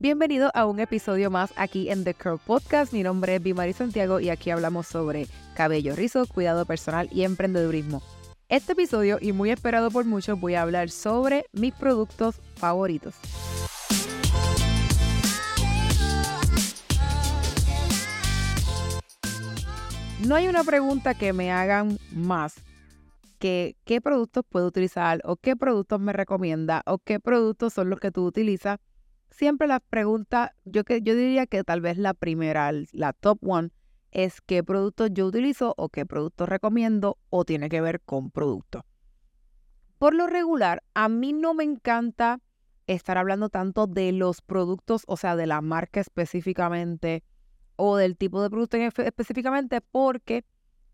Bienvenido a un episodio más aquí en The Curl Podcast. Mi nombre es Bimari Santiago y aquí hablamos sobre cabello rizo, cuidado personal y emprendedurismo. Este episodio, y muy esperado por muchos, voy a hablar sobre mis productos favoritos. No hay una pregunta que me hagan más que qué productos puedo utilizar o qué productos me recomienda o qué productos son los que tú utilizas. Siempre la pregunta, yo, que, yo diría que tal vez la primera, la top one, es qué productos yo utilizo o qué productos recomiendo o tiene que ver con productos. Por lo regular, a mí no me encanta estar hablando tanto de los productos, o sea, de la marca específicamente o del tipo de producto específicamente porque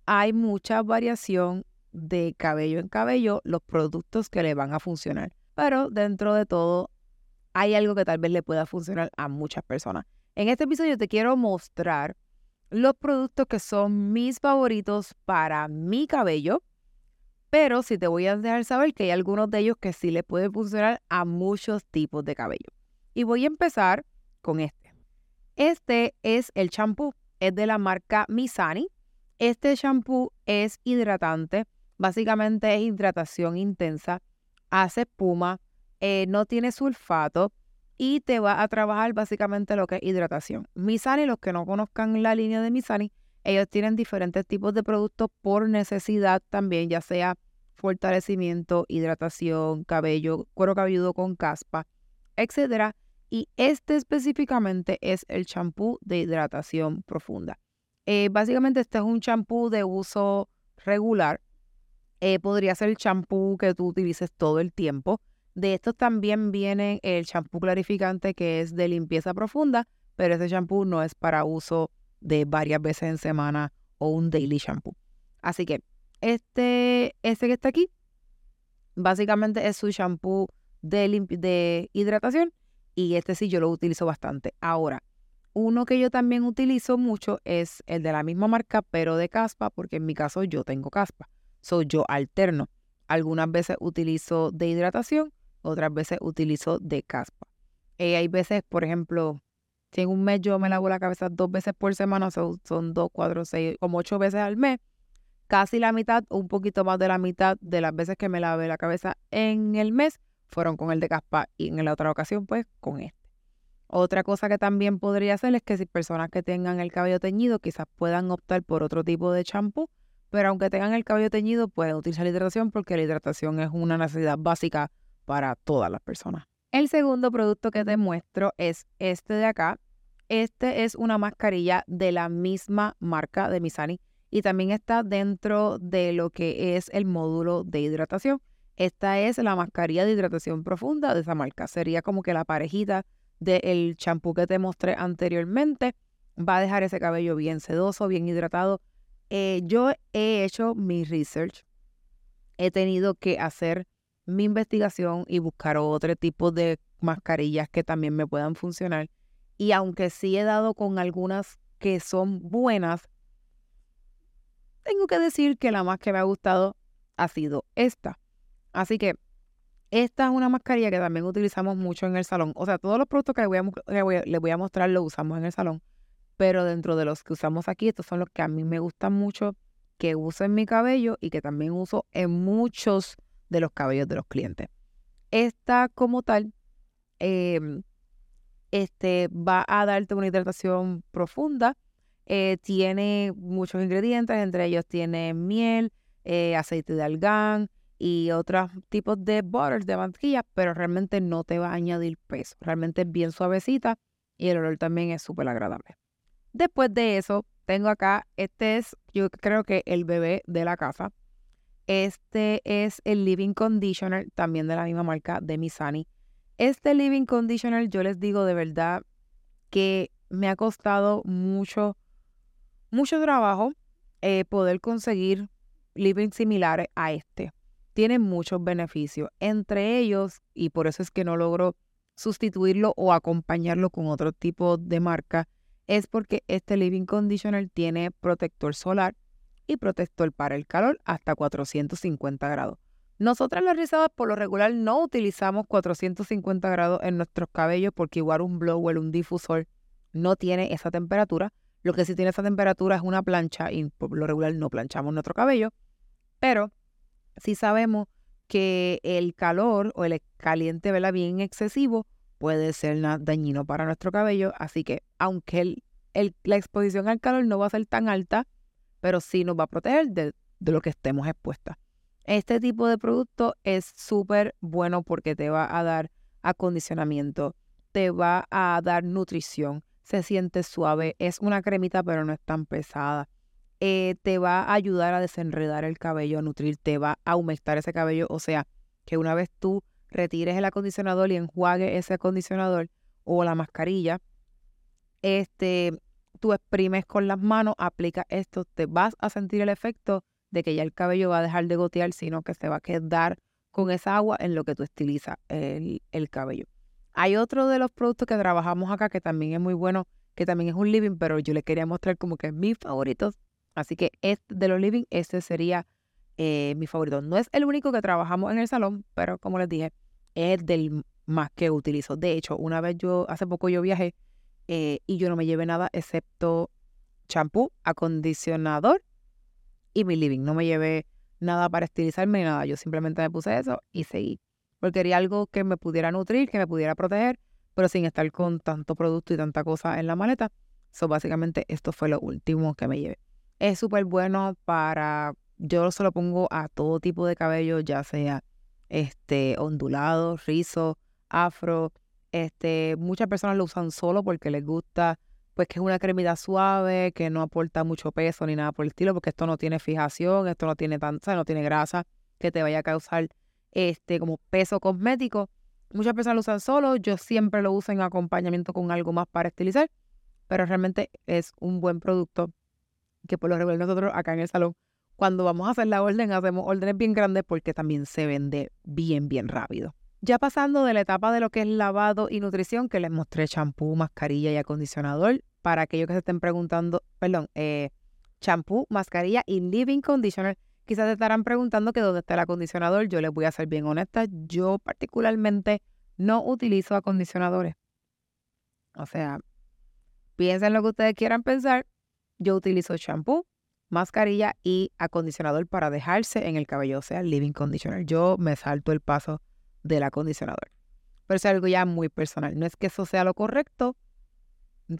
hay mucha variación de cabello en cabello los productos que le van a funcionar. Pero dentro de todo hay algo que tal vez le pueda funcionar a muchas personas. En este episodio te quiero mostrar los productos que son mis favoritos para mi cabello, pero sí te voy a dejar saber que hay algunos de ellos que sí le pueden funcionar a muchos tipos de cabello. Y voy a empezar con este. Este es el champú, es de la marca Misani. Este champú es hidratante, básicamente es hidratación intensa, hace espuma, eh, no tiene sulfato y te va a trabajar básicamente lo que es hidratación. Misani, los que no conozcan la línea de Misani, ellos tienen diferentes tipos de productos por necesidad también, ya sea fortalecimiento, hidratación, cabello, cuero cabelludo con caspa, etcétera. Y este específicamente es el champú de hidratación profunda. Eh, básicamente este es un champú de uso regular. Eh, podría ser el champú que tú utilices todo el tiempo. De estos también viene el champú clarificante que es de limpieza profunda, pero ese champú no es para uso de varias veces en semana o un daily shampoo. Así que este, este que está aquí, básicamente es su champú de, de hidratación y este sí yo lo utilizo bastante. Ahora, uno que yo también utilizo mucho es el de la misma marca, pero de caspa, porque en mi caso yo tengo caspa. Soy yo alterno. Algunas veces utilizo de hidratación, otras veces utilizo de caspa. Eh, hay veces, por ejemplo, si en un mes yo me lavo la cabeza dos veces por semana, son, son dos, cuatro, seis, como ocho veces al mes. Casi la mitad un poquito más de la mitad de las veces que me lave la cabeza en el mes fueron con el de caspa y en la otra ocasión pues con este. Otra cosa que también podría hacer es que si personas que tengan el cabello teñido quizás puedan optar por otro tipo de champú, pero aunque tengan el cabello teñido pueden utilizar la hidratación porque la hidratación es una necesidad básica para todas las personas. El segundo producto que te muestro es este de acá. Este es una mascarilla de la misma marca de Misani y también está dentro de lo que es el módulo de hidratación. Esta es la mascarilla de hidratación profunda de esa marca. Sería como que la parejita del champú que te mostré anteriormente. Va a dejar ese cabello bien sedoso, bien hidratado. Eh, yo he hecho mi research. He tenido que hacer mi investigación y buscar otro tipo de mascarillas que también me puedan funcionar. Y aunque sí he dado con algunas que son buenas, tengo que decir que la más que me ha gustado ha sido esta. Así que esta es una mascarilla que también utilizamos mucho en el salón. O sea, todos los productos que les voy a, voy a mostrar los usamos en el salón. Pero dentro de los que usamos aquí, estos son los que a mí me gustan mucho, que uso en mi cabello y que también uso en muchos de los cabellos de los clientes. Esta como tal, em, este, va a darte una hidratación profunda. Eh, tiene muchos ingredientes, entre ellos tiene miel, eh, aceite de algán, y otros tipos de butters, de mantequilla, pero realmente no te va a añadir peso. Realmente es bien suavecita y el olor también es súper agradable. Después de eso, tengo acá, este es, yo creo que el bebé de la casa. Este es el Living Conditioner, también de la misma marca de Misani. Este Living Conditioner, yo les digo de verdad que me ha costado mucho, mucho trabajo eh, poder conseguir living similares a este tiene muchos beneficios. Entre ellos, y por eso es que no logro sustituirlo o acompañarlo con otro tipo de marca, es porque este Living Conditioner tiene protector solar y protector para el calor hasta 450 grados. Nosotras las rizadas por lo regular no utilizamos 450 grados en nuestros cabellos porque igual un blower, un difusor no tiene esa temperatura. Lo que sí tiene esa temperatura es una plancha y por lo regular no planchamos nuestro cabello. Pero sí sabemos que el calor o el caliente ¿verdad? bien excesivo puede ser dañino para nuestro cabello. Así que aunque la exposición al calor no va a ser tan alta, pero sí nos va a proteger de, de lo que estemos expuestas. Este tipo de producto es súper bueno porque te va a dar acondicionamiento, te va a dar nutrición, se siente suave, es una cremita pero no es tan pesada. Eh, te va a ayudar a desenredar el cabello, a nutrir, te va a humectar ese cabello. O sea, que una vez tú retires el acondicionador y enjuague ese acondicionador o la mascarilla, este, tú exprimes con las manos, aplicas esto, te vas a sentir el efecto de que ya el cabello va a dejar de gotear, sino que se va a quedar con esa agua en lo que tú estilizas el, el cabello. Hay otro de los productos que trabajamos acá que también es muy bueno, que también es un living, pero yo le quería mostrar como que mis favoritos. Así que este de los living, este sería eh, mi favorito. No es el único que trabajamos en el salón, pero como les dije, es el del más que utilizo. De hecho, una vez yo, hace poco yo viajé eh, y yo no me llevé nada excepto champú, acondicionador y mi living. No me llevé nada para estilizarme ni nada. Yo simplemente me puse eso y seguí. Porque quería algo que me pudiera nutrir, que me pudiera proteger, pero sin estar con tanto producto y tanta cosa en la maleta. So, básicamente, esto fue lo último que me llevé. Es súper bueno para, yo se lo pongo a todo tipo de cabello, ya sea este ondulado, rizo, afro. Este, muchas personas lo usan solo porque les gusta pues que es una cremita suave, que no aporta mucho peso ni nada por el estilo, porque esto no tiene fijación, esto no tiene tanta, no tiene grasa que te vaya a causar este como peso cosmético. Muchas personas lo usan solo, yo siempre lo uso en acompañamiento con algo más para estilizar, pero realmente es un buen producto que por lo regular nosotros acá en el salón, cuando vamos a hacer la orden, hacemos órdenes bien grandes porque también se vende bien, bien rápido. Ya pasando de la etapa de lo que es lavado y nutrición, que les mostré champú, mascarilla y acondicionador, para aquellos que se estén preguntando, perdón, eh, champú, mascarilla y living conditioner, quizás se estarán preguntando que dónde está el acondicionador. Yo les voy a ser bien honesta, yo particularmente no utilizo acondicionadores. O sea, piensen lo que ustedes quieran pensar. Yo utilizo champú, mascarilla y acondicionador para dejarse en el cabello, o sea, living conditioner. Yo me salto el paso del acondicionador. Pero es algo ya muy personal. No es que eso sea lo correcto,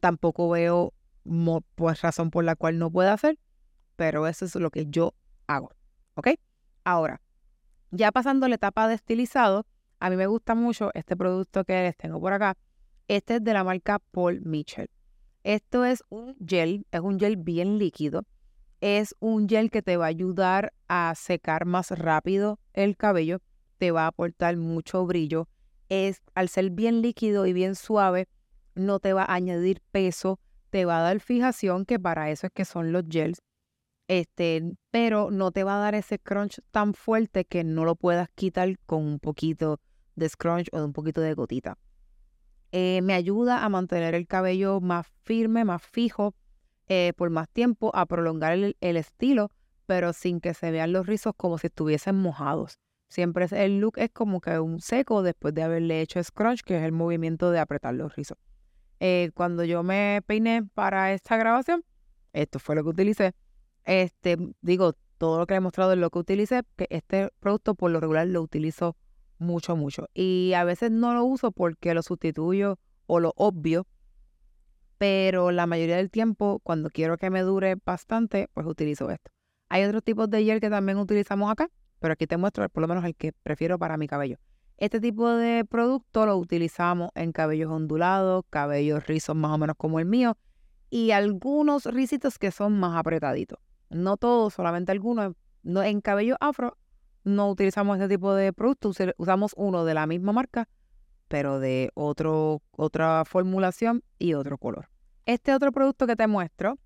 tampoco veo pues, razón por la cual no pueda hacer, pero eso es lo que yo hago. ¿Ok? Ahora, ya pasando la etapa de estilizado, a mí me gusta mucho este producto que les tengo por acá. Este es de la marca Paul Mitchell. Esto es un gel, es un gel bien líquido. Es un gel que te va a ayudar a secar más rápido el cabello te va a aportar mucho brillo. Es, al ser bien líquido y bien suave, no te va a añadir peso, te va a dar fijación, que para eso es que son los gels. Este, pero no te va a dar ese crunch tan fuerte que no lo puedas quitar con un poquito de scrunch o de un poquito de gotita. Eh, me ayuda a mantener el cabello más firme, más fijo eh, por más tiempo, a prolongar el, el, estilo, pero sin que se vean los rizos como si estuviesen mojados. Siempre el look es como que un seco después de haberle hecho scrunch, que es el movimiento de apretar los rizos. Eh, cuando yo me peiné para esta grabación, esto fue lo que utilicé. Este, digo, todo lo que he mostrado es lo que utilicé, que este producto por lo regular lo utilizo mucho, mucho. Y a veces no lo uso porque lo sustituyo o lo obvio, pero la mayoría del tiempo, cuando quiero que me dure bastante, pues utilizo esto. Hay otros tipos de gel que también utilizamos acá, pero aquí te muestro por lo menos el que prefiero para mi cabello. Este tipo de producto lo utilizamos en cabellos ondulados, cabellos rizos más o menos como el mío y algunos risitos que son más apretaditos. No todos, solamente algunos. No, en cabello afro no utilizamos este tipo de producto, usamos uno de la misma marca, pero de otro, otra formulación y otro color. Este otro producto que te muestro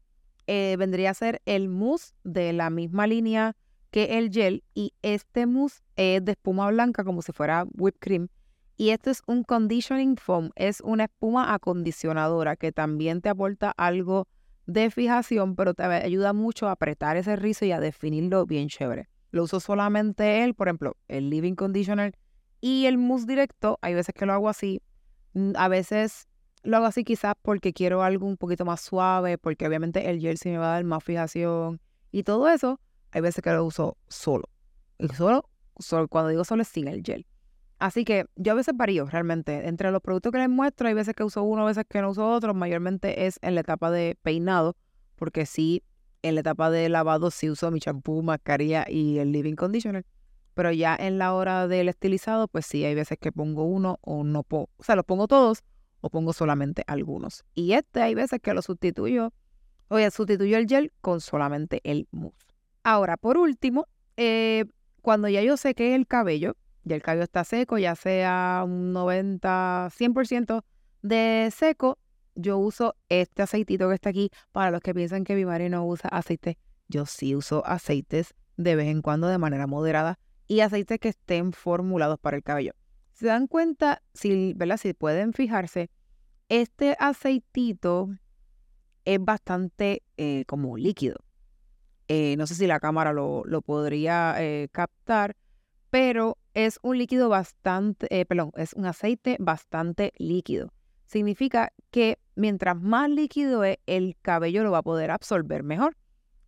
eh, vendría a ser el mousse de la misma línea que el gel y este mousse es de espuma blanca como si fuera whipped cream. Y esto es un conditioning foam, es una espuma acondicionadora que también te aporta algo de fijación, pero te ayuda mucho a apretar ese rizo y a definirlo bien chévere. lo uso solamente él, por ejemplo, el Living Conditioner y el mousse directo, hay veces que lo hago así, mm, a veces lo hago así quizás porque quiero algo un poquito más suave, porque obviamente el gel sí me va a dar más fijación y todo eso, hay veces que lo uso solo. Y solo, solo cuando digo solo es sin el gel. Así que yo a veces varío realmente. Entre los productos que les muestro, hay veces que uso uno, a veces que no uso otro. Mayormente es en la etapa de peinado, porque sí, en la etapa de lavado sí uso mi champú, mascarilla y el living conditioner. Pero ya en la hora del estilizado, pues sí, hay veces que pongo uno o no pongo. O sea, los pongo todos o pongo solamente algunos. Y este hay veces que lo sustituyo. Oye, sustituyo el gel con solamente el mousse. Ahora, por último, eh, cuando ya yo sequé el cabello, y el cabello está seco, ya sea un 90, 100% de seco, yo uso este aceitito que está aquí. Para los que piensan que mi madre no usa aceite, yo sí uso aceites de vez en cuando de manera moderada y aceites que estén formulados para el cabello. Se dan cuenta, si, ¿verdad? si pueden fijarse, este aceitito es bastante eh, como líquido. Eh, no sé si la cámara lo, podría eh, captar, pero es un líquido bastante, eh, perdón, es un aceite bastante líquido. Significa que mientras más líquido es, el cabello lo va a poder absorber mejor.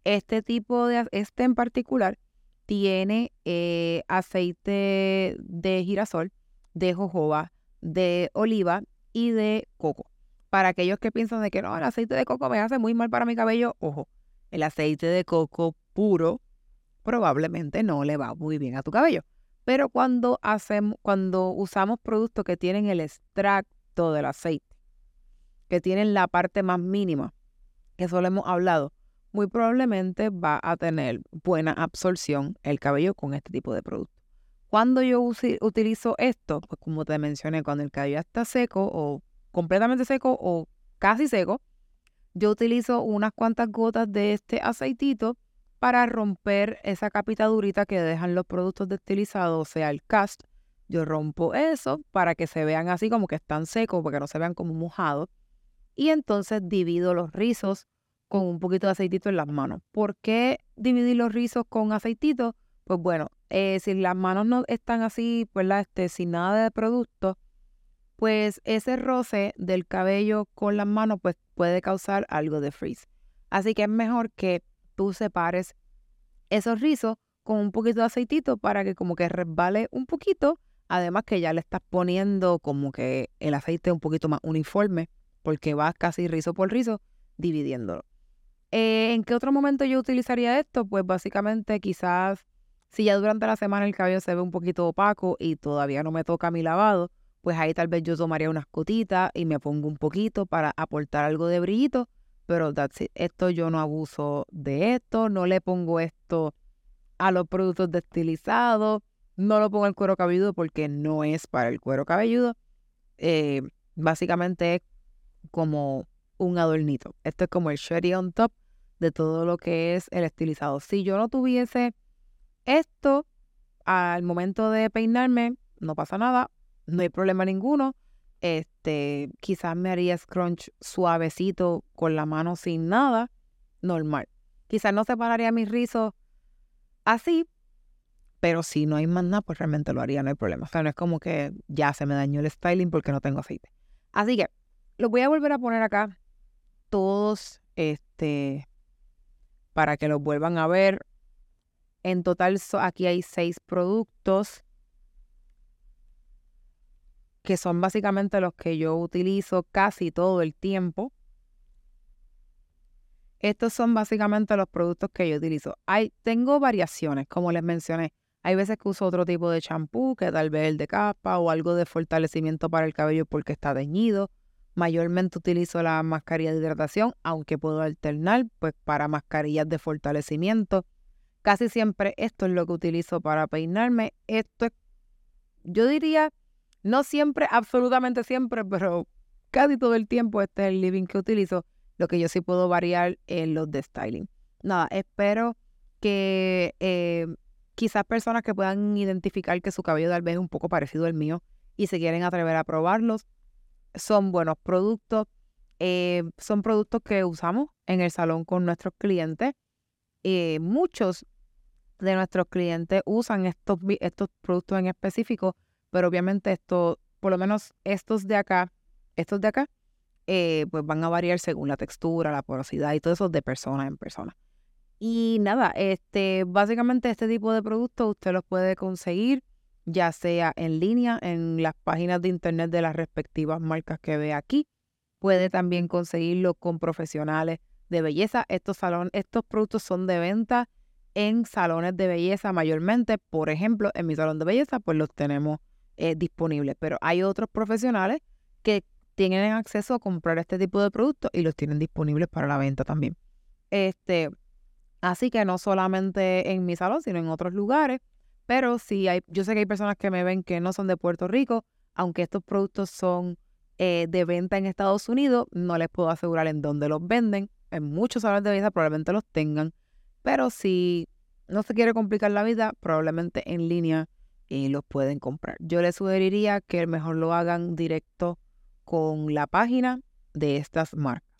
Este tipo de, este en particular, tiene aceite de girasol, de jojoba, de oliva y de coco. Para aquellos que piensan de que no, el aceite de coco me hace muy mal para mi cabello, ojo, el aceite de coco puro probablemente no le va muy bien a tu cabello. Pero cuando hacemos, cuando usamos productos que tienen el extracto del aceite, que tienen la parte más mínima, que solo hemos hablado, muy probablemente va a tener buena absorción el cabello con este tipo de producto. Cuando yo utilizo esto, pues como te mencioné, cuando el cabello está seco o completamente seco o casi seco, yo utilizo unas cuantas gotas de este aceitito para romper esa capita durita que dejan los productos destilizados, o sea, el cast. Yo rompo eso para que se vean así como que están secos, para que no se vean como mojados. Y entonces divido los rizos con un poquito de aceitito en las manos. ¿Por qué dividir los rizos con aceitito? Pues bueno, eh, si las manos no están así, pues este, sin nada de producto, pues ese roce del cabello con las manos pues puede causar algo de frizz. Así que es mejor que tú separes esos rizos con un poquito de aceitito para que como que resbale un poquito. Además que ya le estás poniendo como que el aceite un poquito más uniforme porque vas casi rizo por rizo dividiéndolo. Eh, ¿En qué otro momento yo utilizaría esto? Pues básicamente quizás si ya durante la semana el cabello se ve un poquito opaco y todavía no me toca mi lavado, pues ahí tal vez yo tomaría unas cotitas y me pongo un poquito para aportar algo de brillito pero esto yo no abuso de esto, no le pongo esto a los productos destilizados, no lo pongo al cuero cabelludo porque no es para el cuero cabelludo. Eh, básicamente es como un adornito. Esto es como el sherry on top de todo lo que es el estilizado. Si yo no tuviese esto al momento de peinarme, no pasa nada, no hay problema ninguno. Este, quizás me haría scrunch suavecito con la mano sin nada, normal. Quizás no separaría mis rizos así, pero si no hay más nada, pues realmente lo haría, no hay problema. O sea, no es como que ya se me dañó el styling porque no tengo aceite. Así que los voy a volver a poner acá todos, este, para que los vuelvan a ver. En total, aquí hay seis productos que son básicamente los que yo utilizo casi todo el tiempo. Estos son básicamente los productos que yo utilizo. Hay, tengo variaciones, como les mencioné. Hay veces que uso otro tipo de champú, que tal vez el de capa o algo de fortalecimiento para el cabello porque está teñido. Mayormente utilizo la mascarilla de hidratación, aunque puedo alternar pues para mascarillas de fortalecimiento. Casi siempre esto es lo que utilizo para peinarme. Esto es, yo diría no siempre, absolutamente siempre, pero casi todo el tiempo este es el living que utilizo. Lo que yo sí puedo variar en los de styling. Nada, espero que eh, quizás personas que puedan identificar que su cabello tal vez es un poco parecido al mío y se quieren atrever a probarlos. Son buenos productos. Eh, son productos que usamos en el salón con nuestros clientes. Eh, muchos de nuestros clientes usan estos, estos productos en específico, pero obviamente esto, por lo menos estos de acá, estos de acá, eh, pues van a variar según la textura, la porosidad y todo eso de persona en persona. Y nada, este, básicamente este tipo de productos usted los puede conseguir ya sea en línea en las páginas de internet de las respectivas marcas que ve aquí. Puede también conseguirlo con profesionales de belleza. Estos, salones, estos productos son de venta en salones de belleza mayormente. Por ejemplo, en mi salón de belleza, pues los tenemos eh, disponibles. Pero hay otros profesionales que tienen acceso a comprar este tipo de productos y los tienen disponibles para la venta también. Este, así que no solamente en mi salón, sino en otros lugares. Pero sí, hay, yo sé que hay personas que me ven que no son de Puerto Rico, aunque estos productos son eh, de venta en Estados Unidos, no les puedo asegurar en dónde los venden. En muchos salones de belleza probablemente los tengan, pero si no se quiere complicar la vida, probablemente en línea y los pueden comprar. Yo les sugeriría que mejor lo hagan directo con la página de estas marcas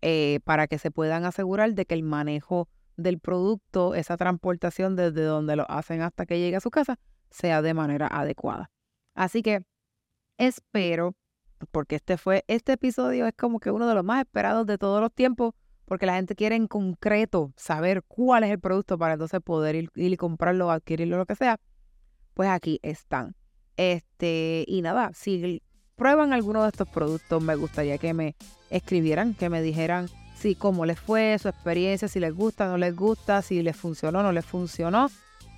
eh, para que se puedan asegurar de que el manejo del producto, esa transportación desde donde lo hacen hasta que llegue a su casa, sea de manera adecuada. Así que espero, porque este fue, este episodio es como que uno de los más esperados de todos los tiempos, porque la gente quiere en concreto saber cuál es el producto para entonces poder ir, y comprarlo, adquirirlo, lo que sea. Pues aquí están. Este, y nada, si prueban alguno de estos productos, me gustaría que me escribieran, que me dijeran si cómo les fue, su experiencia, si les gusta, no les gusta, si les funcionó, no les funcionó.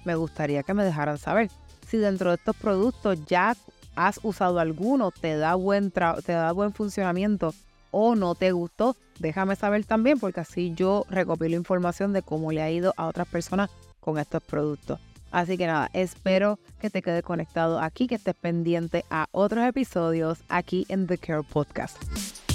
Me gustaría que me dejaran saber. Si dentro de estos productos ya has usado alguno, te da buen, te da buen funcionamiento o no te gustó, déjame saber también porque así yo recopilo información de cómo le ha ido a otras personas con estos productos. Así que nada, espero que te quedes conectado aquí, que estés pendiente a otros episodios aquí en The Care Podcast.